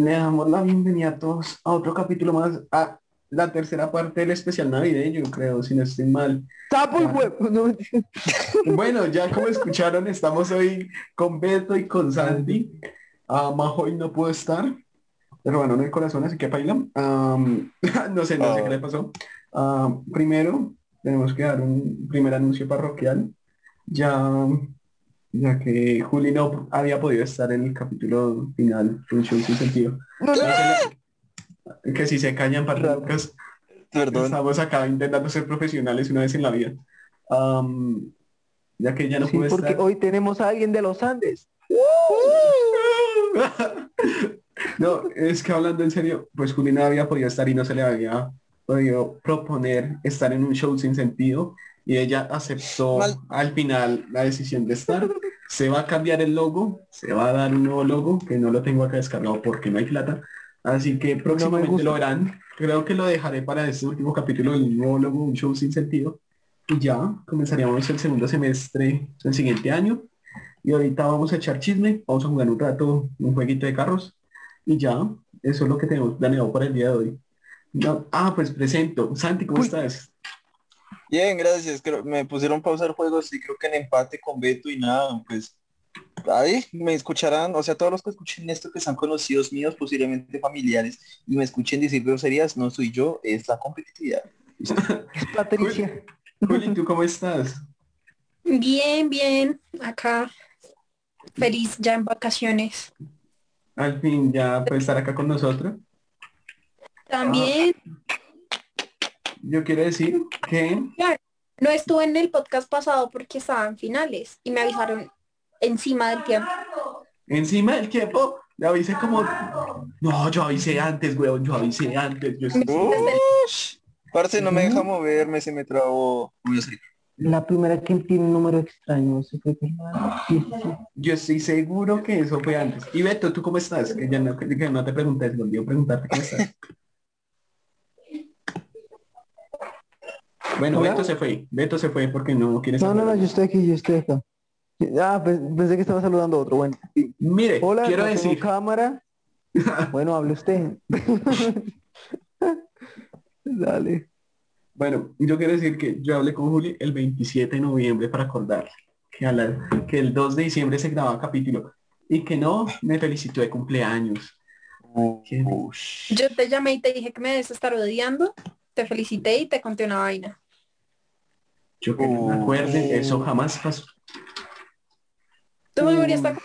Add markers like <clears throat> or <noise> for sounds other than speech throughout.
Le damos la bienvenida a todos a otro capítulo más, a la tercera parte del especial navideño, creo, si no estoy mal. ¡Tapo el huevo! No, <laughs> Bueno, ya como escucharon, estamos hoy con Beto y con Sandy. Ah, Majo hoy no pudo estar, pero bueno, en el corazón, así que baila. Am, <laughs> no sé, no sé qué le pasó. Ah, primero, tenemos que dar un primer anuncio parroquial, ya, ya que Juli no había podido estar en el capítulo final, un show sin sentido. Que si se callan parroquias, Perdón. estamos acá intentando ser profesionales una vez en la vida. Ya que ya no Sí, pude porque estar. hoy tenemos a alguien de los Andes. <laughs> No, es que hablando en serio, pues Juli no había podido estar y no se le había podido proponer estar en un show sin sentido y ella aceptó Mal. al final la decisión de estar. Se va a cambiar el logo, se va a dar un nuevo logo que no lo tengo acá descargado porque no hay plata. Así que próximamente lo verán. Creo que lo dejaré para este último capítulo del nuevo logo, un show sin sentido. Y ya comenzaríamos el segundo semestre del siguiente año. Y ahorita vamos a echar chisme, vamos a jugar un rato un jueguito de carros. Y ya, eso es lo que tenemos planeado para el día de hoy. No- ah, pues presento. Santi, ¿cómo Uy. estás? Bien, gracias. Creo, me pusieron pausa el juego, sí, creo que en empate con Beto y nada, pues ahí me escucharán, o sea, todos los que escuchen esto que sean conocidos míos, posiblemente familiares, y me escuchen decir groserías, no soy yo, es la competitividad. <laughs> Es Patricia. Juli, ¿tú cómo estás? Bien, bien, acá. Feliz ya en vacaciones. Al fin ya puedes estar acá con nosotros. También, Yo quiero decir que no estuve en el podcast pasado porque estaban finales y me avisaron encima del tiempo. encima del tiempo le avisé como... No, yo avisé antes, weón, yo avisé antes. Yo Ush, parce, no me deja moverme, se me trabó. A. La primera que tiene un número extraño. ¿se fue sí. Yo estoy seguro que eso fue antes. Y Beto, ¿tú cómo estás? Que ya no, que no te pregunté, me olvidó preguntarte cómo estás. <laughs> Bueno, Hola. Beto se fue. Beto se fue porque no quiere No, no, no, saludar. yo estoy aquí, yo estoy acá. Ah, pensé que estaba saludando a otro. Bueno. Mire, Hola, quiero no tengo decir, cámara. <laughs> Bueno, hable usted. <laughs> Dale. bueno, yo quiero decir que yo hablé con Juli el 27 de noviembre para acordarle que, a la- que el 2 de diciembre se grababa capítulo y que no me felicitó de cumpleaños. Yo te llamé y te dije que me debes estar odiando, te felicité y te conté una vaina. Yo que no me acuerde, eso jamás pasó. Tu memoria Mm. está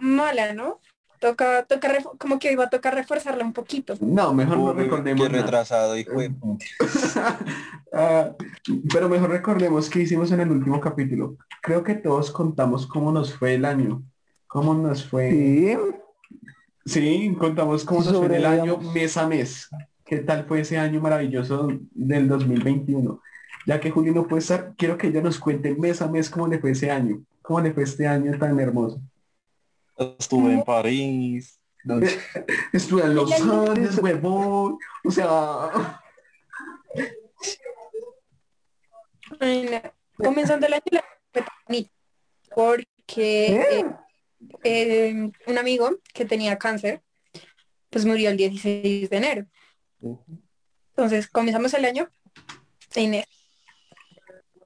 mala, ¿no? Toca, toca, como que iba a tocar reforzarla un poquito. No, mejor no recordemos qué nada. retrasado, hijo de puta. <laughs> Ah, pero mejor recordemos qué hicimos en el último capítulo. Creo que todos contamos cómo nos fue el año. Cómo nos fue. Sí. Sí, contamos cómo nos fue en el año mes a mes. ¿Qué tal fue ese año maravilloso del 2021? Ya que Juli no puede estar, quiero que ella nos cuente mes a mes cómo le fue ese año. Cómo le fue este año tan hermoso. Estuve en París. No, <laughs> Estuve en Los. Andes, huevón. O sea. Comenzando el año la porque ¿Eh? eh, eh, un amigo que tenía cáncer, pues murió el 16 de enero. Entonces comenzamos el año en enero.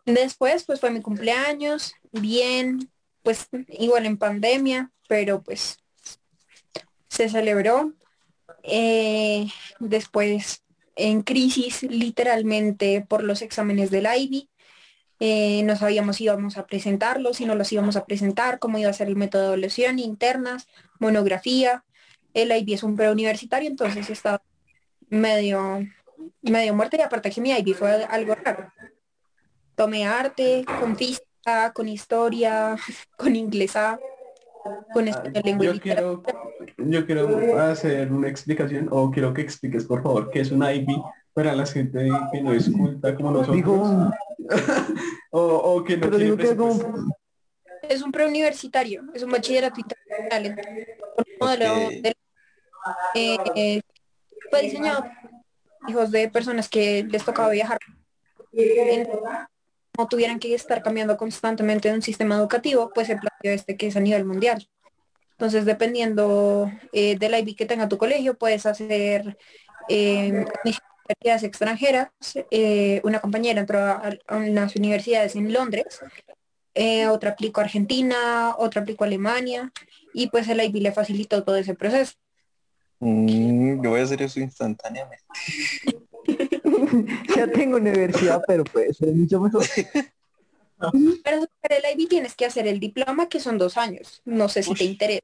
Después pues fue mi cumpleaños, bien, pues igual en pandemia, pero pues se celebró. Eh, después en crisis literalmente por los exámenes del IB. Eh, no sabíamos si íbamos a presentarlos, si no los íbamos a presentar, cómo iba a ser el método de evaluación, internas, monografía. El IB es un preuniversitario, entonces estaba medio, medio muerto y aparte que mi IB fue algo raro. Tomé arte, con física, con historia, <laughs> con inglés A, con español lengua yo quiero, yo quiero hacer una explicación o quiero que expliques por favor qué es un IB para la gente que no es culta como nosotros Digo, <laughs> o, o que no pero tiene digo que es presupuesto. como, Es un preuniversitario, es un bachillerato internacional. con un modelo Ok. de- eh, eh, fue diseñado por hijos de personas que les tocaba viajar. En- no tuvieran que estar cambiando constantemente de un sistema educativo, pues se planteó este que es a nivel mundial. Entonces, dependiendo eh, del IB que tenga tu colegio, puedes hacer eh, universidades extranjeras. Eh, una compañera entró a, a unas universidades en Londres, eh, otra aplicó a Argentina, otra aplicó a Alemania, y pues el IB le facilitó todo ese proceso. Mm, yo voy a hacer eso instantáneamente. <laughs> <laughs> ya tengo universidad, pero puede ser mucho mejor. <laughs> Para sacar el IB tienes que hacer el diploma, que son dos años. No sé si te interesa.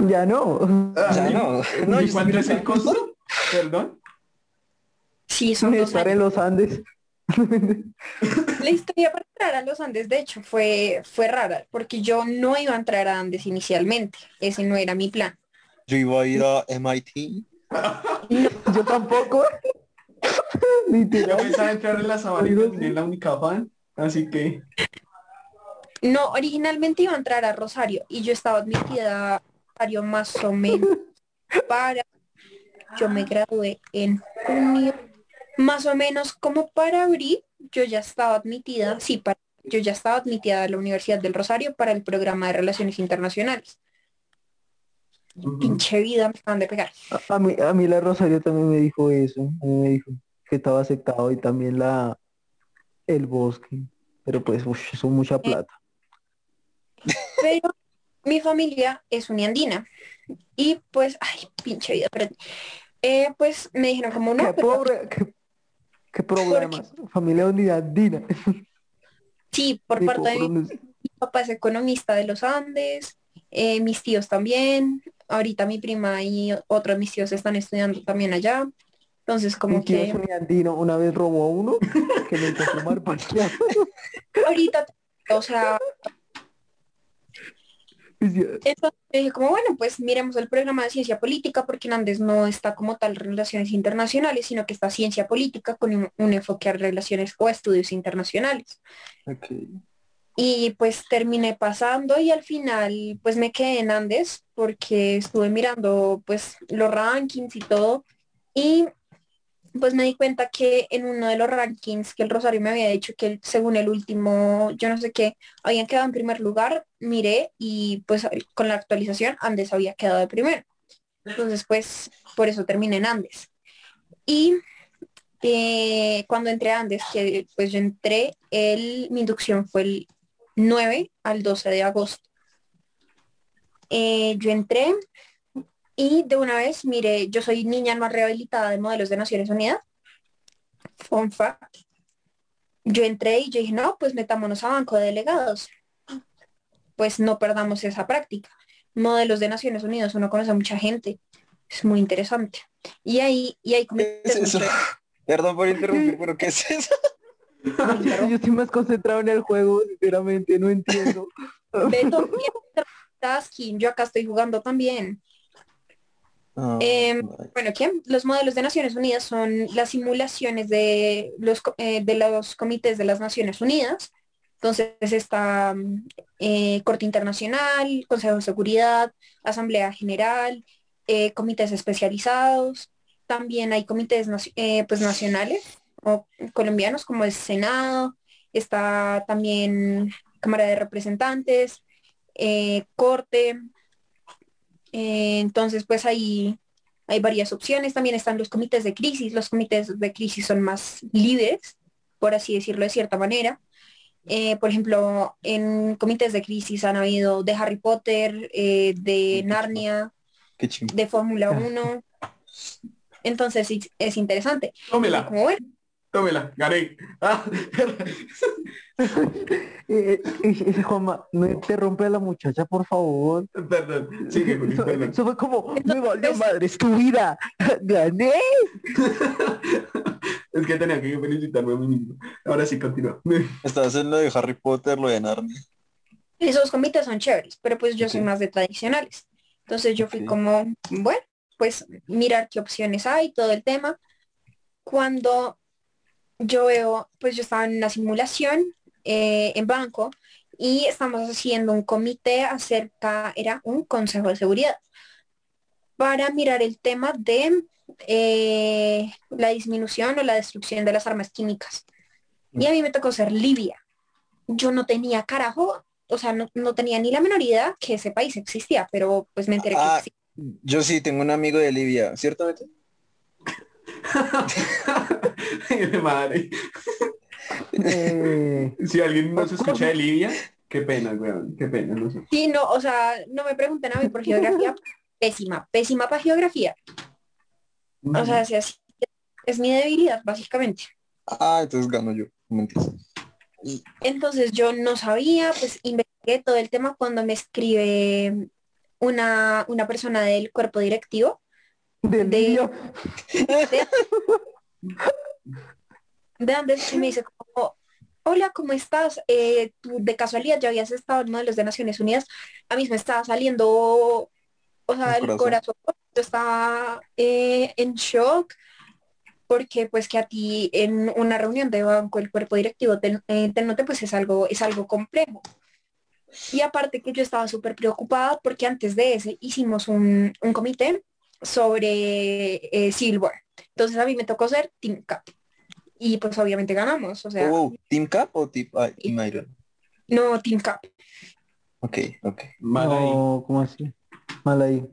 Ya no. Ya no. no ¿Y cuánto es el costo? Perdón. Sí, son dos Estar años. en los Andes. La historia para entrar a los Andes, de hecho, fue, fue rara, porque yo no iba a entrar a Andes inicialmente. Ese no era mi plan. Yo iba a ir a MIT. Yo tampoco. <laughs> Yo Literal. pensaba entrar en la sabana y terminé en la única fan, así que No, originalmente iba a entrar a Rosario y yo estaba admitida a Rosario más o menos <laughs> para, yo me gradué en junio, más o menos como para abril, yo ya estaba admitida, sí, para, yo ya estaba admitida a la Universidad del Rosario para el programa de Relaciones Internacionales. Pinche vida, me acaban de pegar. A, a mí, a mí la Rosario también me dijo eso. a mí me dijo que estaba aceptado y también la el bosque. Pero pues, uf, eso es mucha plata. Pero mi familia es uniandina y pues, ay, pinche vida. Eh, pues me dijeron como no, ¿Qué, pero- pobre, qué, qué problemas? Familia unidad Dina. sí, por parte de Mi papá es economista de los Andes, eh, mis tíos también, ahorita mi prima y otros de mis tíos están estudiando también allá. Entonces, como tío es que un andino, una vez robó a uno <laughs> que le hizo fumar ahorita, o sea, entonces dije como, bueno, pues miremos el programa de ciencia política, porque en Andes no está como tal relaciones internacionales, sino que está ciencia política con un, un enfoque a relaciones o estudios internacionales. Ok. Y pues terminé pasando y al final pues me quedé en Andes porque estuve mirando pues los rankings y todo y pues me di cuenta que en uno de los rankings que el Rosario me había dicho que según el último, yo no sé qué, habían quedado en primer lugar, miré y pues con la actualización Andes había quedado de primero. Entonces pues por eso terminé en Andes. Y eh, cuando entré a Andes, que pues yo entré, el, mi inducción fue el 9 al 12 de agosto. Eh, yo entré y de una vez, mire, yo soy niña no rehabilitada de modelos de Naciones Unidas. Fun fact. Yo entré y yo dije, no, pues metámonos a banco de delegados. Pues no perdamos esa práctica. Modelos de Naciones Unidas, uno conoce a mucha gente. Es muy interesante. Y ahí, y ahí ¿Qué es eso? <laughs> Perdón por interrumpir, pero ¿qué es eso? Yo, estoy más concentrado en el juego, sinceramente, no entiendo. <laughs> Beto, yo acá estoy jugando también. Ah, Em. Bueno, ¿qué? Los modelos de Naciones Unidas son las simulaciones de los, eh, de los comités de las Naciones Unidas. Entonces está eh, Corte Internacional, Consejo de Seguridad, Asamblea General, eh, comités especializados. También hay comités pues, nacionales colombianos como el Senado. Está también Cámara de Representantes, eh, Corte. Eh, entonces, pues ahí hay varias opciones. También están los comités de crisis. Los comités de crisis son más libres, por así decirlo de cierta manera. Eh, por ejemplo, en comités de crisis han habido de Harry Potter, eh, de Narnia, de Fórmula 1. Entonces sí, es interesante. Tómela, como bueno, tómela, gané. Ah, <laughs> Eh, eh, eh, Juanma, no interrumpe a la muchacha, por favor. perdón, sigue, Juli, Eso, perdón. eso fue como, me valió madre, es tu vida. <laughs> Gané. <laughs> es que tenía que felicitarme a mí mismo. Ahora sí, continúa. Estás en lo de Harry Potter, lo de Narnia. esos comités son chéveres, pero pues yo soy más de tradicionales. Entonces yo fui como, bueno, pues mirar qué opciones hay, todo el tema. Cuando yo veo, pues yo estaba en una simulación eh, en banco y estamos haciendo un comité acerca, era un consejo de seguridad, para mirar el tema de eh, la disminución o la destrucción de las armas químicas. Y a mí me tocó ser Libia. Yo no tenía carajo, o sea, no, no tenía ni la menor idea que ese país existía, pero pues me enteré Ah, que existía. Yo sí tengo un amigo de Libia. De <laughs> madre. Eh, Si alguien nos escucha de Libia, qué pena, weón, qué pena, no sé. Sí, no, o sea, no me pregunten a mí por geografía, <laughs> pésima, pésima para geografía. O sea, así es mi debilidad, básicamente. Ah, entonces gano yo. no mentiras. Entonces yo no sabía, pues investigué todo el tema cuando me escribe una, una persona del cuerpo directivo del De- de Andes y me dice como, hola, ¿cómo estás? Eh, tú de casualidad ya habías estado en modelos de Naciones Unidas. A mí me estaba saliendo, o sea, El corazón. Yo estaba eh, en shock porque pues que a ti en una reunión de banco el cuerpo directivo te, eh, te note pues es algo, es algo complejo. Y aparte que yo estaba súper preocupada porque antes de ese hicimos un, un comité sobre eh, Silver. Entonces a mí me tocó ser Team Cap. Y pues obviamente ganamos. O sea, Oh, ¿Team Cap o Team, ah, Team Iron? no Team Cap. Ok, ok. Mal ahí. No, ¿cómo así? Mal ahí.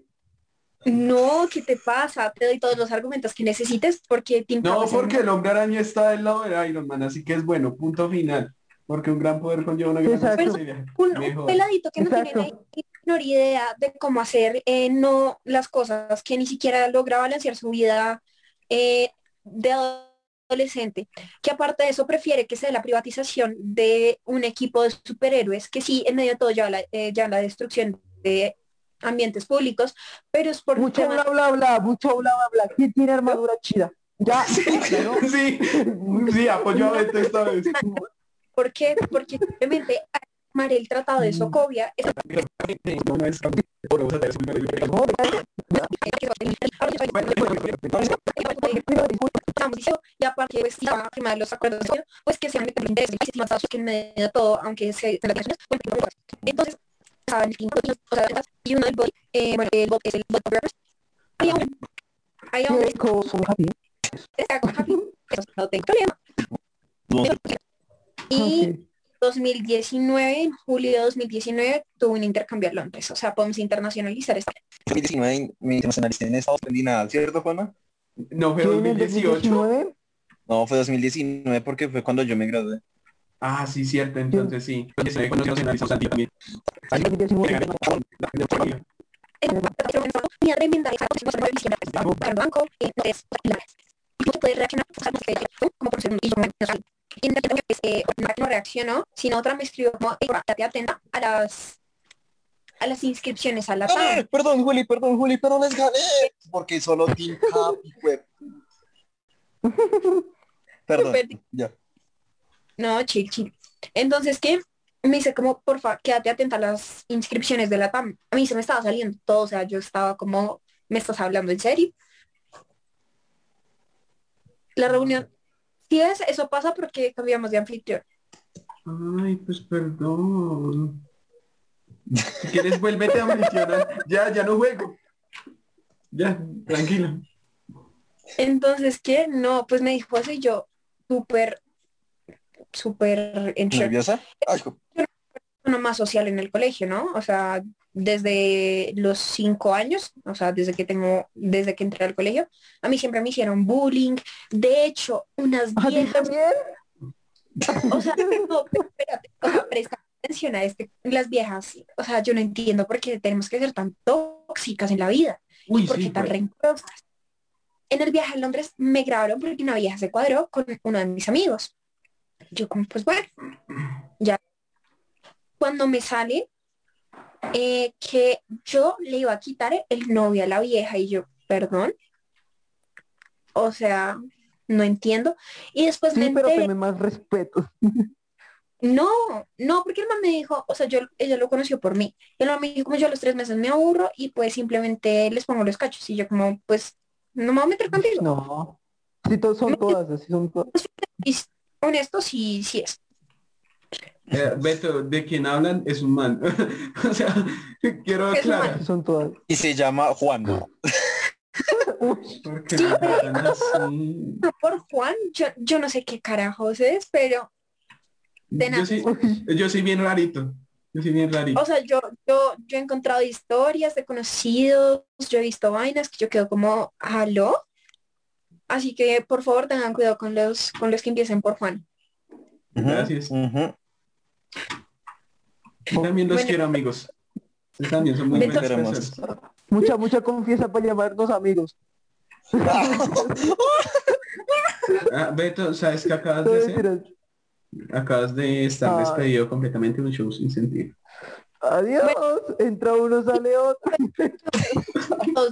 No, ¿qué te pasa? Te doy todos los argumentos que necesites porque Team Cap No, porque el hombre araña está del lado de Iron Man, así que es bueno, punto final. Porque un gran poder conlleva una gran responsabilidad. un, un Mejor. peladito que no Exacto. tiene la menor idea de cómo hacer eh, no las cosas, que ni siquiera logra balancear su vida eh, de adolescente, que aparte de eso prefiere que sea la privatización de un equipo de superhéroes, que sí, en medio de todo ya la, eh, ya la destrucción de ambientes públicos, pero es por Mucho bla bla bla, mucho bla bla bla. ¿Quién tiene armadura chida? Ya, <laughs> claro. Sí, sí, apoyo a Beto esta vez. <laughs> ¿Por qué? Porque simplemente armar el tratado de Sokovia es No es Bueno, vamos a hacer estamos diciendo, y aparte pues si va a firmar los acuerdos pues que sean de interés estimados que en medio de todo aunque se naciones entonces y uno del eh, bueno el es el está con No, y 2019 en julio de 2019 tuvo un intercambio a Londres o sea podemos internacionalizar esto 2019 me internacionalicé en Estados Unidos, nada, ¿cierto, Juana? No fue ¿Quién en 2018. 2019? No, fue 2019 porque fue cuando yo me gradué. Ah, sí, cierto, entonces sí. Entonces, cuando también. 2019. Tenía tremenda esa cosa, no visión, el banco, es la y tú puedes reaccionar como por o sea, y en eh, no reaccionó sino otra me escribió como "Ey, estate atenta a las a las inscripciones a la. TAM Perdón, Juli, perdón, Juli, pero les gané. Porque solo Team Cap y web. <laughs> Perdón, ya. no chill chill entonces qué me dice como porfa quédate atenta a las inscripciones de la TAM a mí se me estaba saliendo todo o sea yo estaba como me estás hablando en serio la reunión si ves eso pasa porque cambiamos de anfitrión Ay, pues perdón. Si quieres, vuélvete a mencionar. Ya, ya no juego. Ya, tranquila. Entonces, ¿qué? No, pues me dijo así yo, súper, súper. ¿Nerviosa? Ay, Uno más social en el colegio, ¿no? O sea, desde los cinco años, o sea, desde que tengo, desde que entré al colegio, a mí siempre me hicieron bullying. De hecho, unas ¿A ti viejas, también? o sea, no, pero espérate, o sea, presta atención a este, las viejas, o sea, yo no entiendo por qué tenemos que ser tan tóxicas en la vida. Uy, ¿Por qué sí, tan pues. rencorosas? En el viaje a Londres me grabaron porque una vieja se cuadró con uno de mis amigos. Yo como, pues bueno, ya. Cuando me sale eh, que yo le iba a quitar el novio a la vieja y yo, perdón. O sea, no entiendo. Y después me Sí, pero enteré, tenme más respeto. <laughs> no, no, porque el man me dijo, o sea, yo, ella lo conoció por mí. Y el man me dijo, como yo a los tres meses me aburro y pues simplemente les pongo los cachos. Y yo como, pues, no me voy a meter contigo. No. Sí, to- son todas, así son todas. <laughs> Honesto, sí, sí es. Eh, Beto, de quien hablan es un man. <laughs> o sea, quiero aclarar. Son todas. Y se llama Juan. Me <laughs> así. No, por Juan, yo, yo no sé qué carajos es, pero De Yo nada. yo soy bien rarito. Yo soy bien rarito. O sea, yo, yo, yo he encontrado historias de conocidos, yo he visto vainas que yo quedo como, ¿aló? Así que por favor tengan cuidado con los, con los que empiecen por Juan. Gracias. Yo también los Bueno. quiero, amigos. También son muy personas. Mucha, mucha confianza para llamarnos amigos. <laughs> Ah, Beto, ¿sabes qué acabas de hacer? Acabas de estar Ay. despedido completamente de un show sin sentido. Adiós. Entra uno, sale otro. <laughs>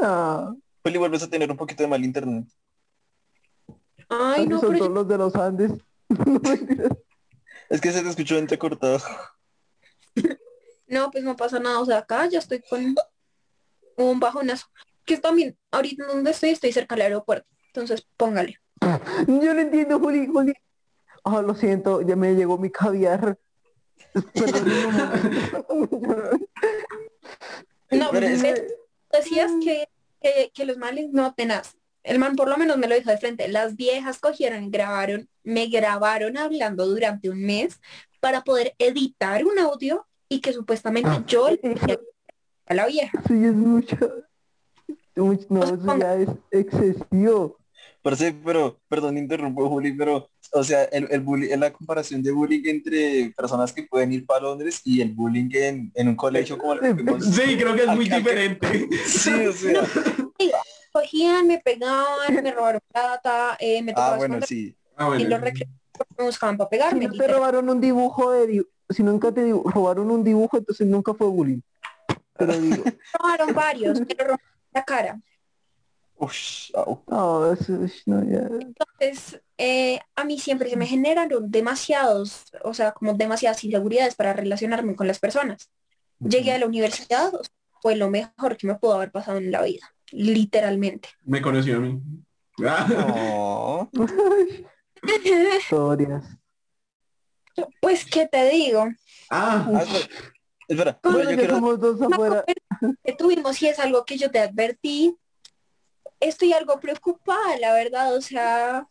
Ah, Juli, vuelves a tener un poquito de mal internet. ay, no, son pero todos yo- los de los Andes. Es que se te escuchó entrecortado. no, pues no pasa nada. O sea, acá ya estoy con un bajonazo. Que también, ahorita donde estoy, estoy cerca del aeropuerto. Entonces, póngale. Yo no entiendo, Juli, Juli. Ah, lo siento, ya me llegó mi caviar. No, Pero es- me decías que, que, que los males no tenaz. El man por lo menos me lo dijo de frente. Las viejas cogieron y grabaron, me grabaron hablando durante un mes para poder editar un audio y que supuestamente yo le dije a la vieja. Sí, es mucho. Much- No, eso ya es excesivo. Parce, pero, perdón, interrumpo, Juli, pero, o sea, el, el bullying, es la comparación de bullying entre personas que pueden ir para Londres y el bullying en, en un colegio como el que. Sí, creo que es muy Acá- diferente. <laughs> Sí, o sea. Cogían, me pegaban, me robaron plata, eh, me Ah, tocaba bueno, sí. Ah, y bueno. los recreos me buscaban para Si pegarme. no te robaron un dibujo de si nunca te robaron un dibujo, entonces nunca fue bullying. Te lo digo. <laughs> robaron varios, me lo robaron la cara. Ush, no, ya. Entonces, eh, a mí siempre se me generaron demasiados, o sea, como demasiadas inseguridades para relacionarme con las personas. Llegué a la universidad, o sea, fue lo mejor que me pudo haber pasado en la vida, literalmente. Me conoció a mí. <laughs> Historias. Pues, ¿qué te digo? ah, Ah, espera, Bueno, yo quiero, dos afuera. que tuvimos y es algo que yo te advertí. Estoy algo preocupada, la verdad, o sea,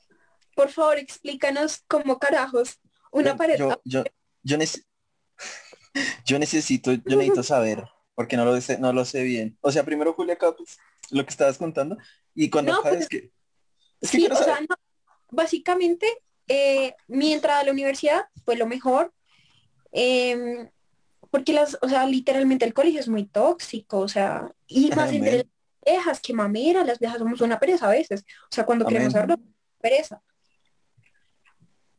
por favor explícanos cómo carajos una yo, pareja. yo, yo, nece- yo necesito, yo necesito saber, porque no lo sé, no lo sé bien. O sea, primero Julia acá, pues, lo que estabas contando, y cuando No, pues, que, es que Sí, o sea, no, básicamente eh, mi entrada a la universidad fue lo mejor. em, porque las, o sea, literalmente el colegio es muy tóxico, o sea, y <laughs> más Amén. entre las viejas, que mamera, las viejas somos una pereza a veces. O sea, cuando queremos Amén. hablar, pereza.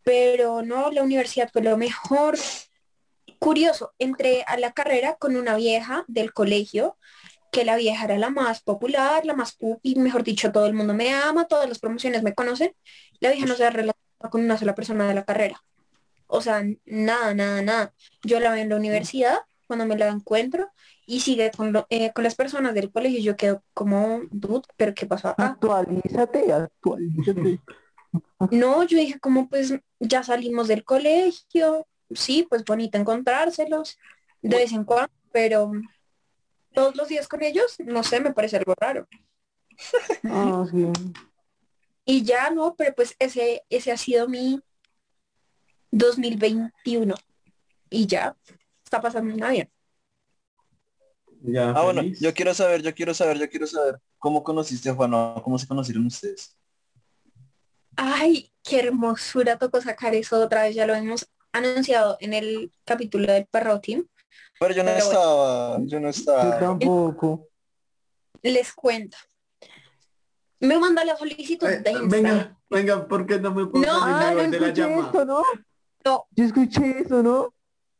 Pero no, la universidad fue lo mejor. Curioso, entré a la carrera con una vieja del colegio, que la vieja era la más popular, la más pupi, mejor dicho, todo el mundo me ama, todas las promociones me conocen. La vieja no se ha relacionado con una sola persona de la carrera. O sea, nada, nada, nada. Yo la veo en la universidad cuando me la encuentro y sigue con, lo- eh, con las personas del colegio. Yo quedo como, dude, pero ¿qué pasó acá? Actualízate, actualízate. <laughs> No, yo dije como pues ya salimos del colegio, sí, pues bonito encontrárselos de vez en cuando, pero todos los días con ellos, no sé, me parece algo raro. Ah, sí. Y ya no, pero pues ese, ese ha sido mi 2021. Y ya, está pasando una bien. ya. Ah, bueno, yo quiero saber, yo quiero saber, yo quiero saber, ¿cómo conociste a Juan? o ¿Cómo se conocieron ustedes? Ay, qué hermosura tocó sacar eso otra vez, ya lo hemos anunciado en el capítulo del perro team. Pero yo no Pero bueno. estaba, yo no Yo estaba. tampoco. Les cuento. Me manda la solicitud Eh, de Instagram. venga, venga, ¿por qué no me puedo No, Ah, de, no de la escuché llama? eso, ¿no? No, Yo escuché eso, ¿no?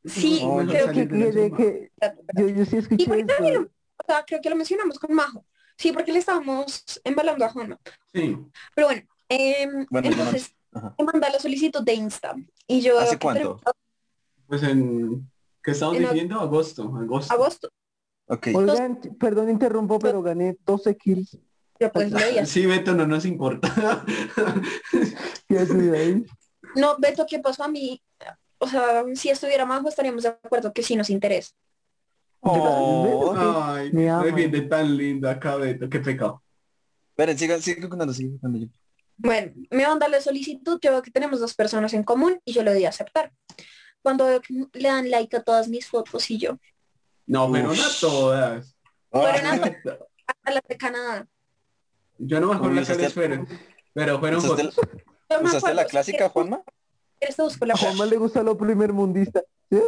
sí, No, creo Que, de de yo, yo sí ¿Y escuché por qué también eso. lo- o sea, creo que lo mencionamos con Majo. Sí, porque le estábamos embalando a Juana. Sí. Pero bueno, em, Bueno, yo no- entonces me manda la solicitud de Insta. Y yo ¿Hace cuánto? Pues en... ¿Qué estamos En diciendo? Agosto. Agosto. agosto. Oigan, perdón, interrumpo, pero gané 12 kills. Yo pues así. Sí, Beto, no nos importa. <laughs> ¿Qué haces ahí? No, Beto, ¿qué pasó a mí? O sea, si estuviera Majo estaríamos de acuerdo que sí nos interesa. Oh. Ay, Me defiende tan linda acá, Beto. Qué pecado. Esperen, sigan, sigan contando, sigan contando. yo. Bueno, me la solicitud, yo veo que tenemos dos personas en común y yo le doy a aceptar. Cuando veo que le dan like a todas mis fotos y yo. No, fueron a todas. Fueron a, a las de Canadá. Yo no me acuerdo las usaste- fueron, pero fueron ¿Usaste, fotos. Usaste acuerdo, la si clásica, Juanma? quieres te busco la A Juanma le gusta lo primer mundista. ¿Sí?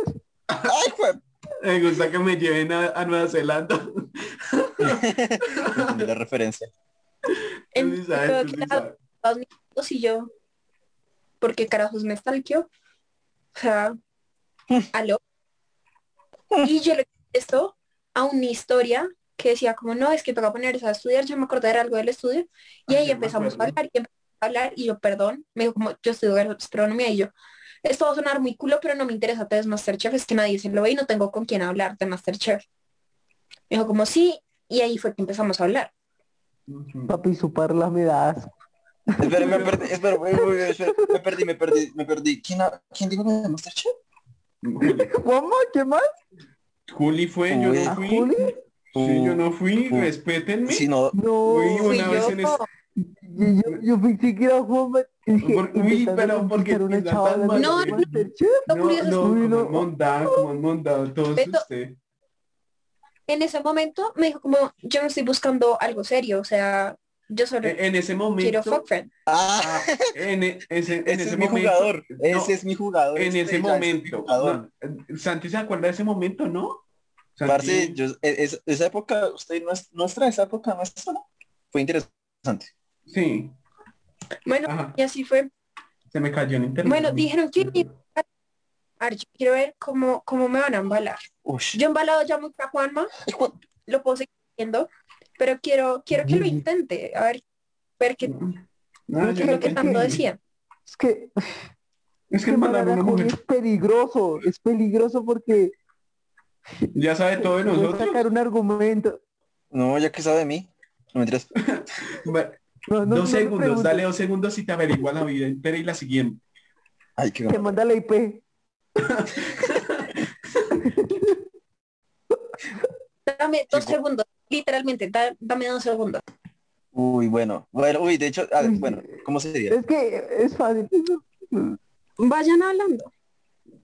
Ay, jue- Me gusta que me lleven a, a Nueva Zelanda. <laughs> Entendí la referencia. En- Tú sí sabes, veo tú que sí la- sabes. todas mis fotos y yo. porque carajos me stalkeó? O sea, aló. Y yo le esto a una historia que decía como no, es que toca ponerse a estudiar, yo me acordé de algo del estudio y Ah, ahí empezamos a hablar y empezamos a hablar y yo, perdón, me dijo como yo estudio astronomía y yo, esto va a sonar muy culo, pero no me interesa te Masterchef, es que nadie se lo ve y no tengo con quién hablar de Masterchef. Me dijo como sí, y ahí fue que empezamos a hablar. Papi, su parla me da asco. Espera, me perdí, espera, me perdí, me perdí, me perdí. ¿Quién, ha- quién dijo de Masterchef? <laughs> Juanma, ¿qué más? Juli fue, yo no ¿A fui. Juli? Sí, yo no fui, respétenme. Si no, No, Fui una vez yo. en es- yo, yo, yo pensé que era Juanma. Uy, pero porque una mal. No, de no. No, no, como montado, como han montado todos Beto. usted. en ese momento me dijo como yo no estoy buscando algo serio, o sea, yo solo E- En ese quiero momento, fuck friend. ah, ah, en, e- ese, en ese ese es mi jugador, no, ese es mi jugador. en ese estrella, ese es momento, no, Santi se acuerda de ese momento, ¿no? Parce, yo, e- es- esa época, usted nues- nuestra, esa época nuestra, fue interesante. sí, Bueno, Ajá. y así fue. se me cayó en internet. Bueno, dijeron que a ver, yo quiero ver cómo, cómo me van a embalar. Yo he embalado ya mucho a Juanma, lo puedo seguir viendo, pero quiero, quiero que lo intente, a ver, ver qué, No, Es lo que tanto decía. Es que, Es que mujer es peligroso. Es peligroso porque ya sabe todo de nosotros. sacar un argumento. No, ya que sabe de mí. No mentiras. <laughs> Bueno, No, no, dos segundos, dale dos segundos y te averigua la vida entera y la siguiente. Ay, qué Te manda la IP. <laughs> Dame dos segundos, literalmente, da- dame dos segundos. Uy, bueno. Bueno, uy, de hecho, a ver, bueno, ¿cómo sería? Es que es fácil. Vayan hablando.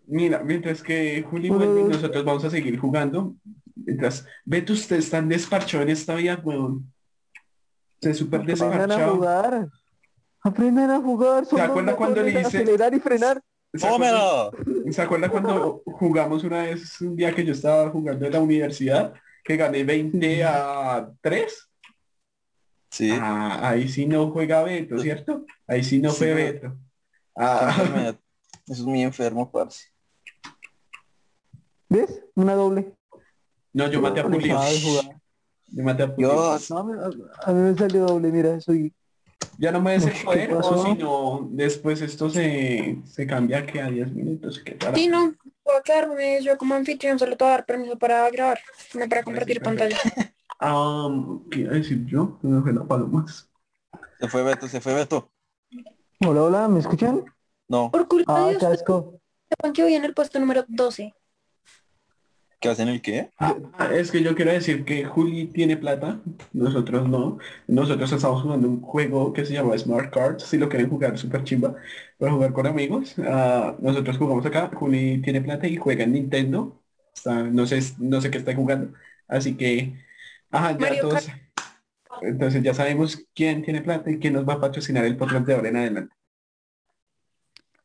Mira, mientras que Juli vuelve y dos. nosotros vamos a seguir jugando. Mientras, Beto, usted está en desparchado en esta vida, weón. Usted es súper Aprendan a desparchado. jugar. Aprendan a jugar. ¿Se dos acuerda cuando le hice- Acelerar y frenar. ¿Se acuerda, ¡Tómelo! ¿Se acuerda cuando jugamos una vez, un día que yo estaba jugando en la universidad, que gané 20 a 3? Sí. Ah, ahí sí no juega Beto, ¿cierto? Ahí sí no Sí, fue no. Beto. Ah, enfermedad. <laughs> Eso es muy enfermo, parce. ¿Ves? Una doble. no, yo maté a Julio. Yo maté a Julio. A, mí, me salió doble, mira, soy... Ya no me des el Uy, ¿qué poder, o si no, después esto se, se cambia que a 10 minutos. Que para... Sí, no, a quedarme yo como anfitrión, solo te voy a dar permiso para grabar, no para compartir pantalla. Ah, ¿Qué iba a decir yo? Se me fue la paloma. Se fue Beto, se fue Beto. Hola, hola, ¿me escuchan? No, Por culpa Ah, de Dios, casco. sepan que voy en el puesto número 12. ¿Qué hacen el qué? Ah, es que yo quiero decir que Juli tiene plata, nosotros no. Nosotros estamos jugando un juego que se llama Smart Cards, si lo quieren jugar, súper chimba, para jugar con amigos. Ah, nosotros jugamos acá, Juli tiene plata y juega en Nintendo. Está- no sé, no sé qué está jugando. Así que, ajá, ya Mario todos. Entonces ya sabemos quién tiene plata y quién nos va a patrocinar el podcast de ahora en adelante.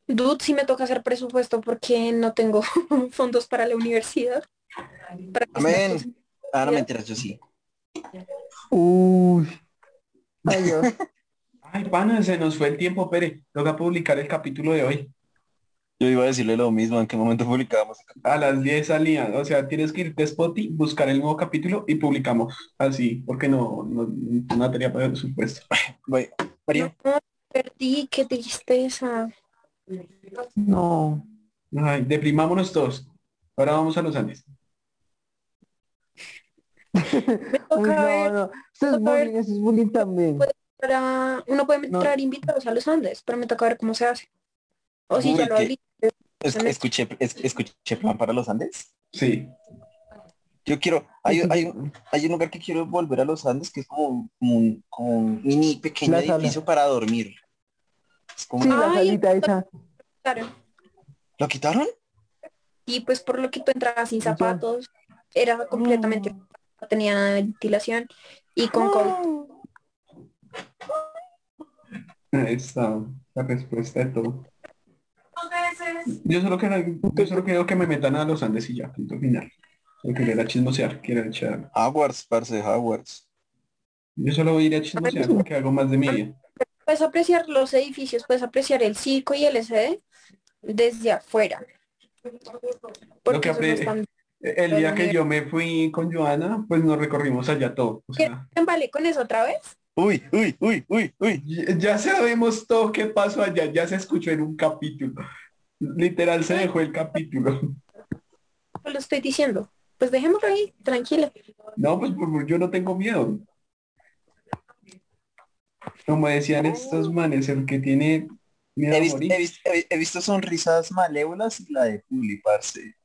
Dude, sí me toca hacer presupuesto porque no tengo <laughs> fondos para la universidad. Amén. Ah, no mentiras, yo sí. Uy. Adiós. <laughs> Ay, pana, se nos fue el tiempo, Pere. Toca publicar el capítulo de hoy. Yo iba a decirle lo mismo, en qué momento publicábamos. A las 10 salía. O sea, tienes que irte a Spotify, buscar el nuevo capítulo y publicamos. Así, porque no, no, no tenía para el supuesto. <laughs> Voy. María. No, perdí, qué tristeza. No. Ay, deprimámonos todos. Ahora vamos a los Andes. Me <laughs> Uy, toca no, ver no. Eso es toca ver- bullying, eso es bullying también. para... Uno puede No. traer invitados a los Andes, pero me toca ver cómo se hace. O si Uy, ya lo hablé. Escuché, es- escuché plan para los Andes. Sí. Yo quiero, hay, hay, un- hay un lugar que quiero volver a los Andes que es como, un- como un, como un mini pequeño La sala. edificio para dormir. Es como, Sí, la Ay, salita esa. Claro. ¿Lo quitaron? y pues por lo que tú entrabas sin zapatos, era completamente, no tenía nada de ventilación y con COVID. Ahí está la respuesta de todo. Yo solo quiero, yo solo quiero que me metan a los Andes y ya, punto final. Solo quería ir a chismosear, quiero echar. Hogwarts, parce, Hogwarts. Yo solo voy a ir a chismosear porque hago más de mi vida. Puedes apreciar los edificios, puedes apreciar el circo y el SD desde afuera. Porque que no están- El día que yo me fui con Joana, pues nos recorrimos allá todo. O sea, Vale, con eso otra vez. Uy, uy, uy, uy, uy. ya sabemos todo qué pasó allá, ya se escuchó en un capítulo. Literal se dejó el capítulo. Pues Lo estoy diciendo. Pues dejémoslo ahí, tranquila. No, pues por- yo no tengo miedo. Como decían estos manes, el que tiene miedo He a visto, morir. he visto- he- he visto sonrisas malévolas y la de Puli, parce.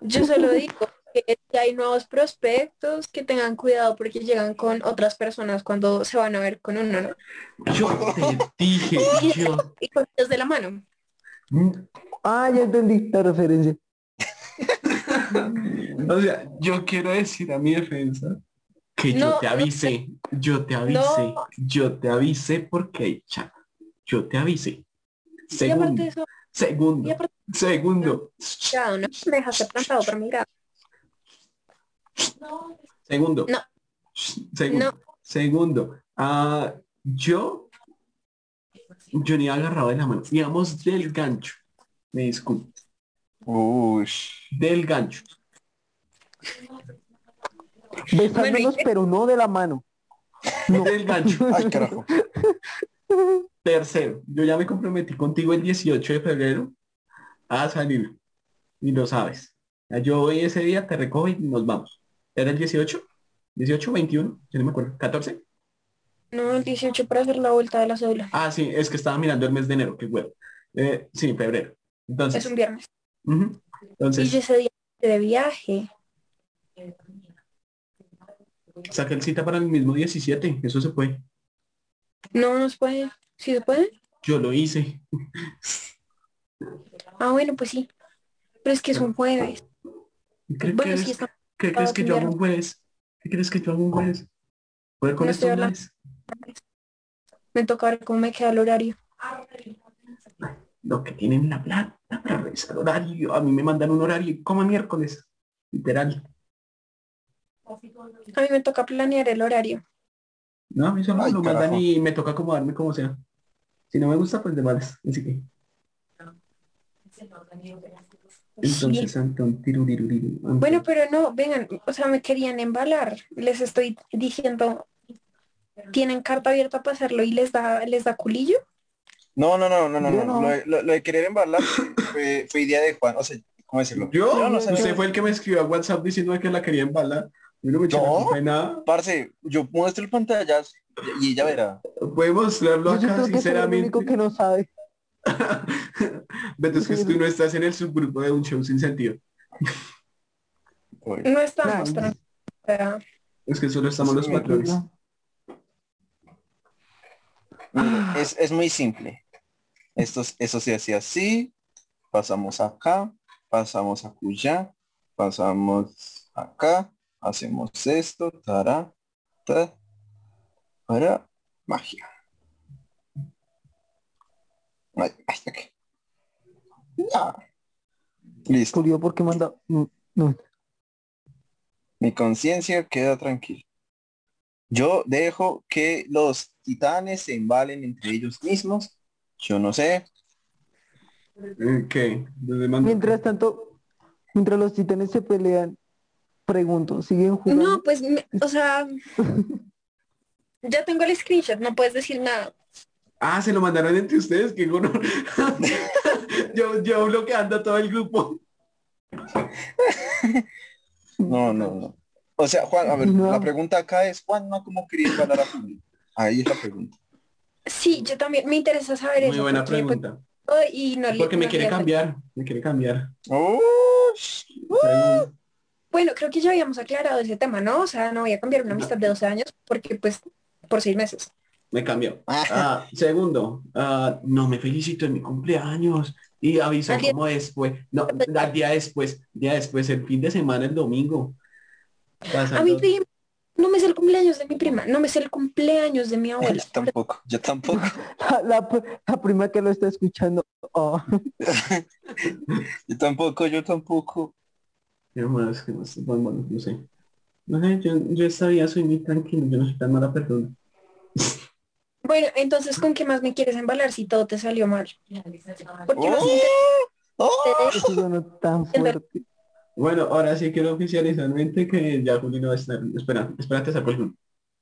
Yo solo digo que si hay nuevos prospectos, que tengan cuidado porque llegan con otras personas cuando se van a ver con uno, ¿no? Yo te dije, <laughs> yo. Y cogidos de la mano. Ah, ya entendí la referencia. <laughs> O sea, yo quiero decir a mi defensa que yo No, te no avisé, yo te avisé, No. yo te avisé porque hay chat. Yo te avisé. Y aparte Segundo, de eso, y segundo, aparte segundo, grado, ¿no? Me dejaste plantado por mi grado. segundo. No. Segundo. No. Segundo. Ah, yo, yo ni agarrado de la mano. Digamos del gancho. Me disculpo. Uy. Del gancho. Besándonos, ¿y pero no de la mano. No. Del gancho. <laughs> Ay, carajo. <laughs> Tercero, yo ya me comprometí contigo el 18 de febrero a salir. Y lo sabes. Yo voy ese día, te recojo y nos vamos. ¿Era el 18? ¿18? ¿21? Yo no me acuerdo. ¿14? No, el 18 para hacer la vuelta de la cédula. Ah, sí, es que estaba mirando el mes de enero, qué huevo. Eh, sí, febrero. Entonces, Es un viernes. Y entonces yo ese día de viaje. saqué el cita para el mismo 17, eso se puede. No, no se puede. ¿Sí se puede? Yo lo hice. Ah, bueno, pues sí. Pero es que es un jueves. ¿Qué, Bueno, qué sí es- está. qué crees que yo hago un jueves? ¿Qué crees que yo hago un jueves? ¿Puedo con No estos? Me toca ver cómo me queda el horario. Lo que tienen la plata para revisar horario. A mí me mandan un horario como miércoles. Literal. A mí me toca planear el horario. No, a mí solo Ay, lo mandan y me toca acomodarme como sea. Si no me gusta, pues de malas. Así que. Entonces, Antón. Bueno, pero no, vengan, o sea, me querían embalar. Les estoy diciendo, ¿tienen carta abierta para hacerlo y les da, les da culillo? No, no, no, no, no, Yo no. no. Lo, de- lo- lo de querer embalar fue, fue idea de Juan. O sea, ¿cómo decirlo? ¿Yo? no sé. Usted fue el que me escribió a WhatsApp diciendo que la quería embalar. Yo no me ¿Yo? de nada. Parce, yo muestro el pantallazo y ella verá. Yo siento acá, que soy el sinceramente. único que no sabe. Beto, es que tú no estás en el subgrupo de un show sin sentido. No estamos Es que solo estamos los patrones. Mire, es, es muy simple. Esto, eso se hace así. Pasamos acá. Pasamos acullá. Pasamos acá. Hacemos esto. Tará. Ta, para magia. Ay, ay, aquí. Ya. Listo. Curioso porque manda. mm, No. Mi conciencia queda tranquila. Yo dejo que los titanes se embalen entre ellos mismos. Yo no sé. Eh, ¿Qué? ¿Los demás? Mientras tanto, mientras los titanes se pelean, pregunto, ¿siguen jugando? no, pues, me- o sea, <laughs> ya tengo el screenshot, no puedes decir nada. Ah, se lo mandaron entre ustedes, qué gono. <laughs> yo, yo bloqueando a todo el grupo. No, no, no. O sea, Juan, a ver, No. la pregunta acá es, Juan, ¿no cómo quería embalar a? Ahí es la pregunta. Sí, yo también me interesa saber Muy eso. buena porque, pues, pregunta. y no le- Porque me no quiere cambiar, me quiere cambiar. Según- Bueno, creo que ya habíamos aclarado ese tema, ¿no? O sea, no voy a cambiar una amistad de 12 años porque pues por seis meses. Me cambió. Ah, segundo, ah, no me felicito en mi cumpleaños. Y día- como después, no, al día después, día después, el fin de semana, el domingo. A mi prima, no me sé el cumpleaños de mi prima, no me sé el cumpleaños de mi Yo abuela. tampoco, yo tampoco. <laughs> La, la, la prima que lo está escuchando. oh, <laughs> Yo tampoco, yo tampoco. ¿Qué más? ¿Qué más? Bueno, bueno, no sé. No sé, yo, yo esta vida soy muy tranquilo, yo no soy tan mala persona. Bueno, entonces, ¿con qué más me quieres embalar si todo te salió mal? Porque no ¡Oh! ¡Oh! tan <laughs> fuerte. Bueno, ahora sí quiero oficializarmente que ya Juli no va a estar. Espera, espérate, saco el Juli.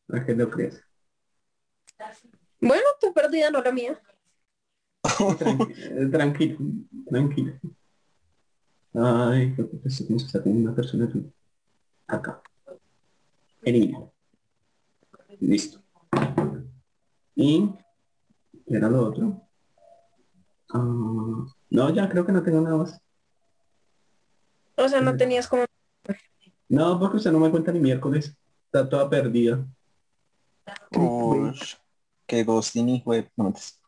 Para que lo creas. Bueno, tu perdida, no la mía. Eh, Tranquilo, tranquilo. Ay, creo que esto tiene que una persona aquí. acá. Elimina. Listo. Y ¿qué era lo otro. Ah, no, ya creo que no tengo nada más. O sea, no tenías como... No, porque usted no me cuenta ni miércoles. Está toda perdida. Uy, qué ghosting, hijo de... no, mentiras.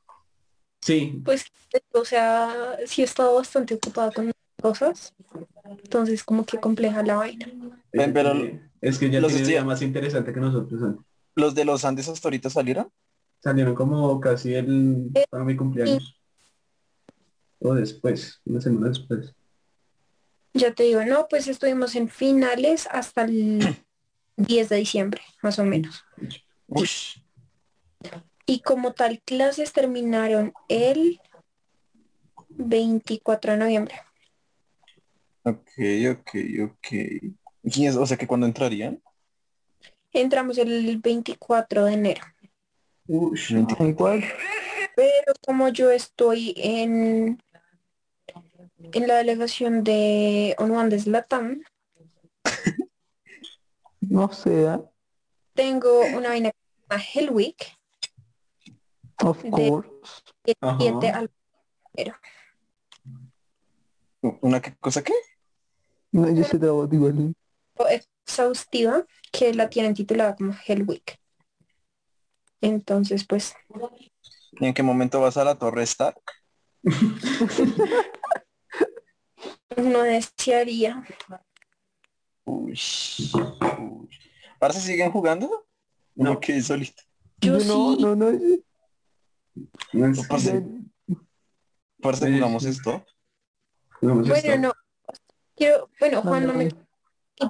Sí, Pues, o sea, sí he estado bastante ocupada con cosas. Entonces, como que compleja la vaina. Pero eh, es que ya los tiene estoy- más interesante que nosotros. ¿eh? ¿Los de los Andes hasta ahorita salieron? Salieron como casi el Eh, para mi cumpleaños. O después, una semana después. Ya te digo, no, pues estuvimos en finales hasta el <clears throat> 10 de diciembre, más o menos. Uy, Y como tal, clases terminaron el 24 de noviembre. ok, ok, ok. ¿Y es- o sea que cuando entrarían? Entramos el 24 de enero. Uy, Igual. Pero como yo estoy en, en la delegación de Onwandes Latam, <laughs> No sé. ¿eh? tengo una vaina que se llama Hell Week, Of De- course. 7 al ¿Una qué cosa qué? No, yo sé de vos igual. exhaustiva que la tienen titulada como Hell Week. Entonces, pues, ¿Y en qué momento vas a la Torre Stark? <laughs> uno desearía. Uy, uy. ¿Parce siguen jugando? No. No, que solito. Yo no, sí. no, no. no Parce, parce Sí, jugamos esto. jugamos Bueno, esto. no. Quiero, bueno, Juan no me Mándame.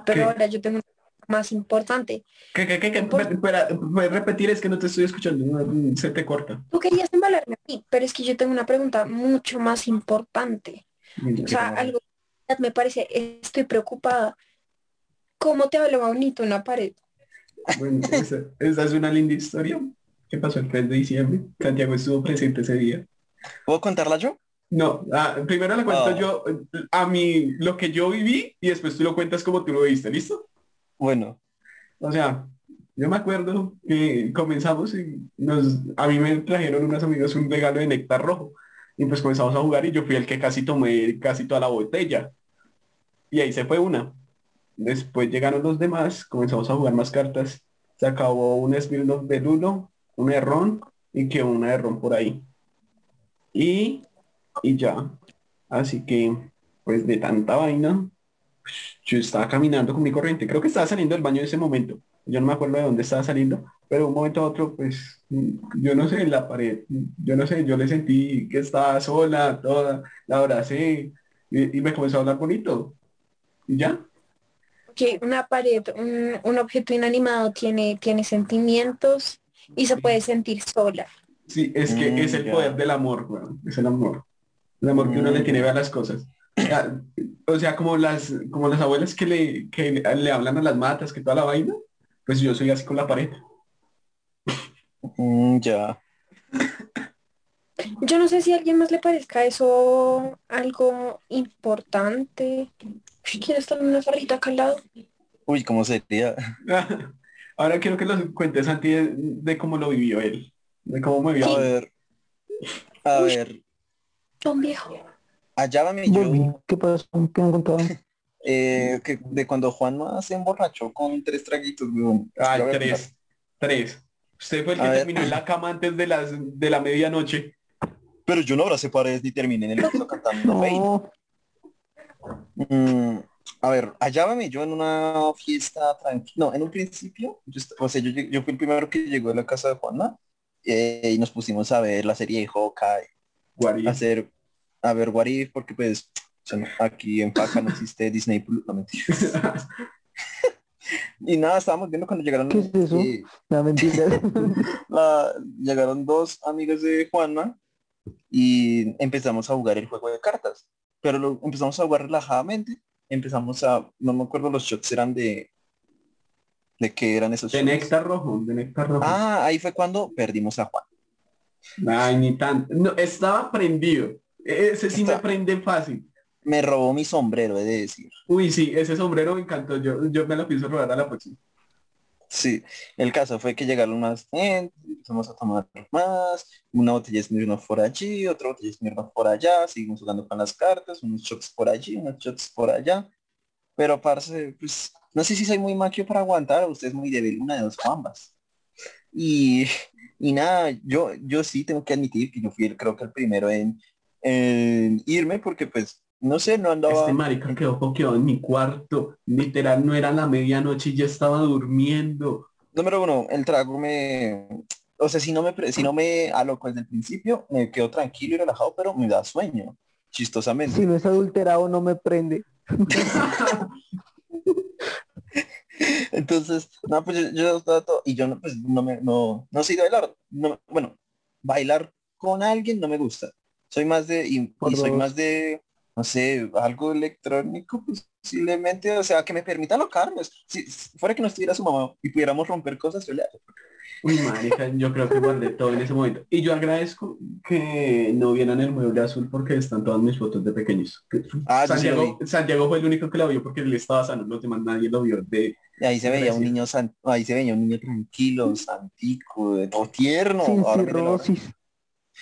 pero ¿Qué? ahora yo tengo una más importante. ¿Qué, qué, qué, repetir? Es que no te estoy escuchando. no, Se te corta. Tú querías embalarme a mí, pero es que yo tengo una pregunta mucho más importante. O sea, algo que me parece, estoy preocupada. ¿Cómo te habla bonito una pared? Bueno, esa, esa es una linda historia. ¿Qué pasó el 3 de diciembre? Santiago estuvo presente ese día. ¿Puedo contarla yo? No, ah, primero le cuento Ah. yo a mí lo que yo viví y después tú lo cuentas como tú lo viste, ¿listo? Bueno, O sea, yo me acuerdo que comenzamos y nos, a mí me trajeron unos amigos un regalo de néctar rojo. Y pues comenzamos a jugar y yo fui el que casi tomé casi toda la botella. Y ahí se fue una. Después llegaron los demás, comenzamos a jugar más cartas. Se acabó un Smirnoff de Lulo, un ron y que una ron por ahí. Y, y ya. Así que, pues de tanta vaina, yo estaba caminando con mi corriente. Creo que estaba saliendo del baño en ese momento. Yo no me acuerdo de dónde estaba saliendo, pero de un momento a otro, pues, mm, yo no sé, en la pared, mm, yo no sé, yo le sentí que estaba sola, toda, la abracé y, y me comenzó a hablar bonito. Y ya. Que una pared, un, un objeto inanimado tiene, tiene sentimientos y se puede sentir sola. Sí, es que Mm, es el ya. poder del amor. Es el amor. El amor que uno le Mm. tiene a las cosas. O sea, o sea, como las, como las abuelas que le, que le, hablan a las matas, que toda la vaina, pues yo soy así con la pared. mm, ya. Yo no sé si a alguien más le parezca eso algo importante. Uy, ¿Quiere estar en una farrita acá al lado? Uy, ¿cómo sería? <laughs> Ahora quiero que nos cuentes Santi de, de cómo lo vivió él, de cómo me vio. A ver. A ver. Don viejo. Allá va mi yo. ¿Qué pasó? ¿Qué han contado? <laughs> eh, que de cuando Juanma se emborrachó con tres traguitos, weón. Ay, Lo voy a tres, tres. Usted fue el que A ver. terminó en la cama antes de las de la medianoche. Pero yo no abracé paredes ni terminé en el piso cantando. <laughs> No, Mm, a ver, hallábame yo en una fiesta tranquila. No, en un principio, yo, est- o sea, yo, yo fui el primero que llegó a la casa de Juana eh, y nos pusimos a ver la serie de Hawkeye, a hacer, a ver What If, porque pues o sea, no- aquí en Paca no existe Disney Plus, no mentiras. <laughs> Y nada, estábamos viendo cuando llegaron ¿Qué es eso? eh, la mentira. <laughs> la- llegaron dos amigas de Juanma y empezamos a jugar el juego de cartas. Pero lo empezamos a jugar relajadamente. Empezamos a, no me acuerdo, los shots eran de, de qué eran esos De shots. néctar rojo, de néctar rojo. Ah, ahí fue cuando perdimos a Juan. Ay, ni tanto. No, estaba prendido. Ese sí me prende fácil. Me robó mi sombrero, he de decir. Uy, sí, ese sombrero me encantó. Yo, yo me lo pienso robar a la próxima. Sí, el caso fue que llegaron más gente, empezamos a tomar más, una botella de Smirnoff por allí, otra botella de Smirnoff por allá, seguimos jugando con las cartas, unos shots por allí, unos shots por allá. Pero parce, pues, no sé si soy muy maquio para aguantar, o usted es muy débil, una de dos ambas. Y, y nada, yo, yo sí tengo que admitir que yo fui el, creo que el primero en, en irme, porque pues, no sé, no andaba... Este marica quedó pokeado en mi cuarto. Literal, no era la medianoche y ya estaba durmiendo. Número uno, el trago me... O sea, si no me, pre- si no me aloco desde el principio, me quedo tranquilo y relajado, pero me da sueño, chistosamente. si no es adulterado no me prende. <laughs> Entonces, no, pues yo, yo estaba todo- y yo no, pues no me, no, no soy de bailar. No, bueno, bailar con alguien no me gusta. Soy más de, y, soy más de, no sé, algo electrónico, posiblemente, o sea, que me permita alocarme. Si, si fuera que no estuviera su mamá y pudiéramos romper cosas, yo le hago. Uy, marica, yo creo que guardé todo en ese momento. Y yo agradezco que no vieran el mueble azul porque están todas mis fotos de pequeños. Ah, sí Santiago, Santiago fue el único que lo vio porque él estaba sano, los demás nadie lo vio de Y ahí se veía un niño san- ahí se veía un niño tranquilo, santico, de todo tierno. Sin Ahora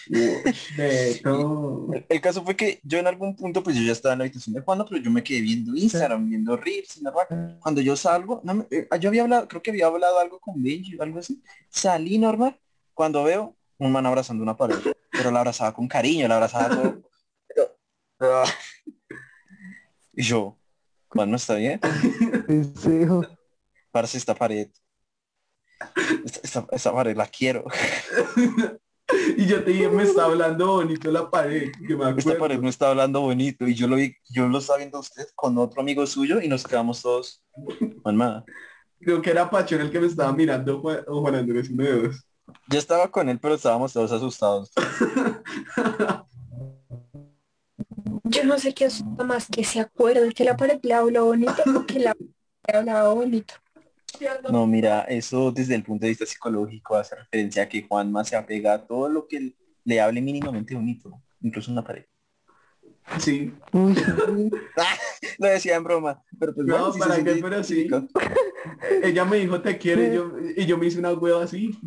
de. El, el caso fue que yo en algún punto, pues yo ya estaba en la habitación de Juan, pero yo me quedé viendo Instagram, viendo Reels y normal. Cuando yo salgo, no me- eh, yo había hablado, creo que había hablado algo con Benji o algo así. Salí normal. Cuando veo un man abrazando una pared, pero la abrazaba con cariño, la abrazaba todo. Ah. Y yo, ¿no está bien? Deseo. Parce esta pared. Esta, esta- esta pared la quiero. <laughs> Y yo te dije, me está hablando bonito la pared, que me Esta acuerdo. pared no está hablando bonito y yo lo vi, yo lo estaba viendo usted con otro amigo suyo y nos quedamos todos Juanma. Creo que era Pachón el que me estaba mirando, Juan- o Juan Andrés, uno de dos. Yo estaba con él, pero estábamos todos asustados. <laughs> Yo no sé qué asusta más que se acuerde que la pared le habló bonito o que la le hablaba bonito. No, mira, eso desde el punto de vista psicológico hace referencia a que Juanma se apega a todo lo que le hable mínimamente bonito, incluso una pared. Sí. Sí. <laughs> Lo decía en broma, pero pues No, bueno, sí ¿para siente qué? Pero sí. <laughs> Ella me dijo, te quiere, y yo, y yo me hice una hueva así.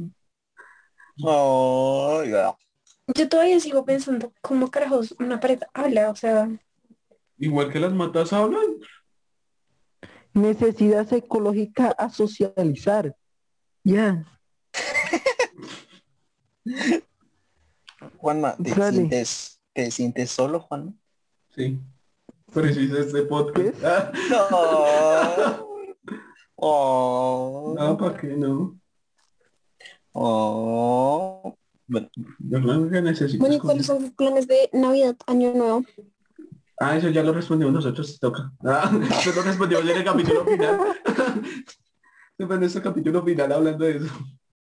Yo todavía sigo pensando cómo carajos una pared habla, o sea, Igual que las matas hablan. Necesidad psicológica a socializar. Ya. Juanma, ¿te Dale. sientes, ¿te sientes solo, Juanma? Sí. Por eso hice este podcast. Ah, <laughs> No. Oh. no, ¿para qué no? Oh. Bueno, Yo creo que necesito. bueno, ¿y cuáles son sus planes de Navidad, Año Nuevo? Ah, eso ya lo respondimos nosotros, toca. Ah, <laughs> eso lo respondimos en el capítulo final. <laughs> En nuestro capítulo final hablando de eso.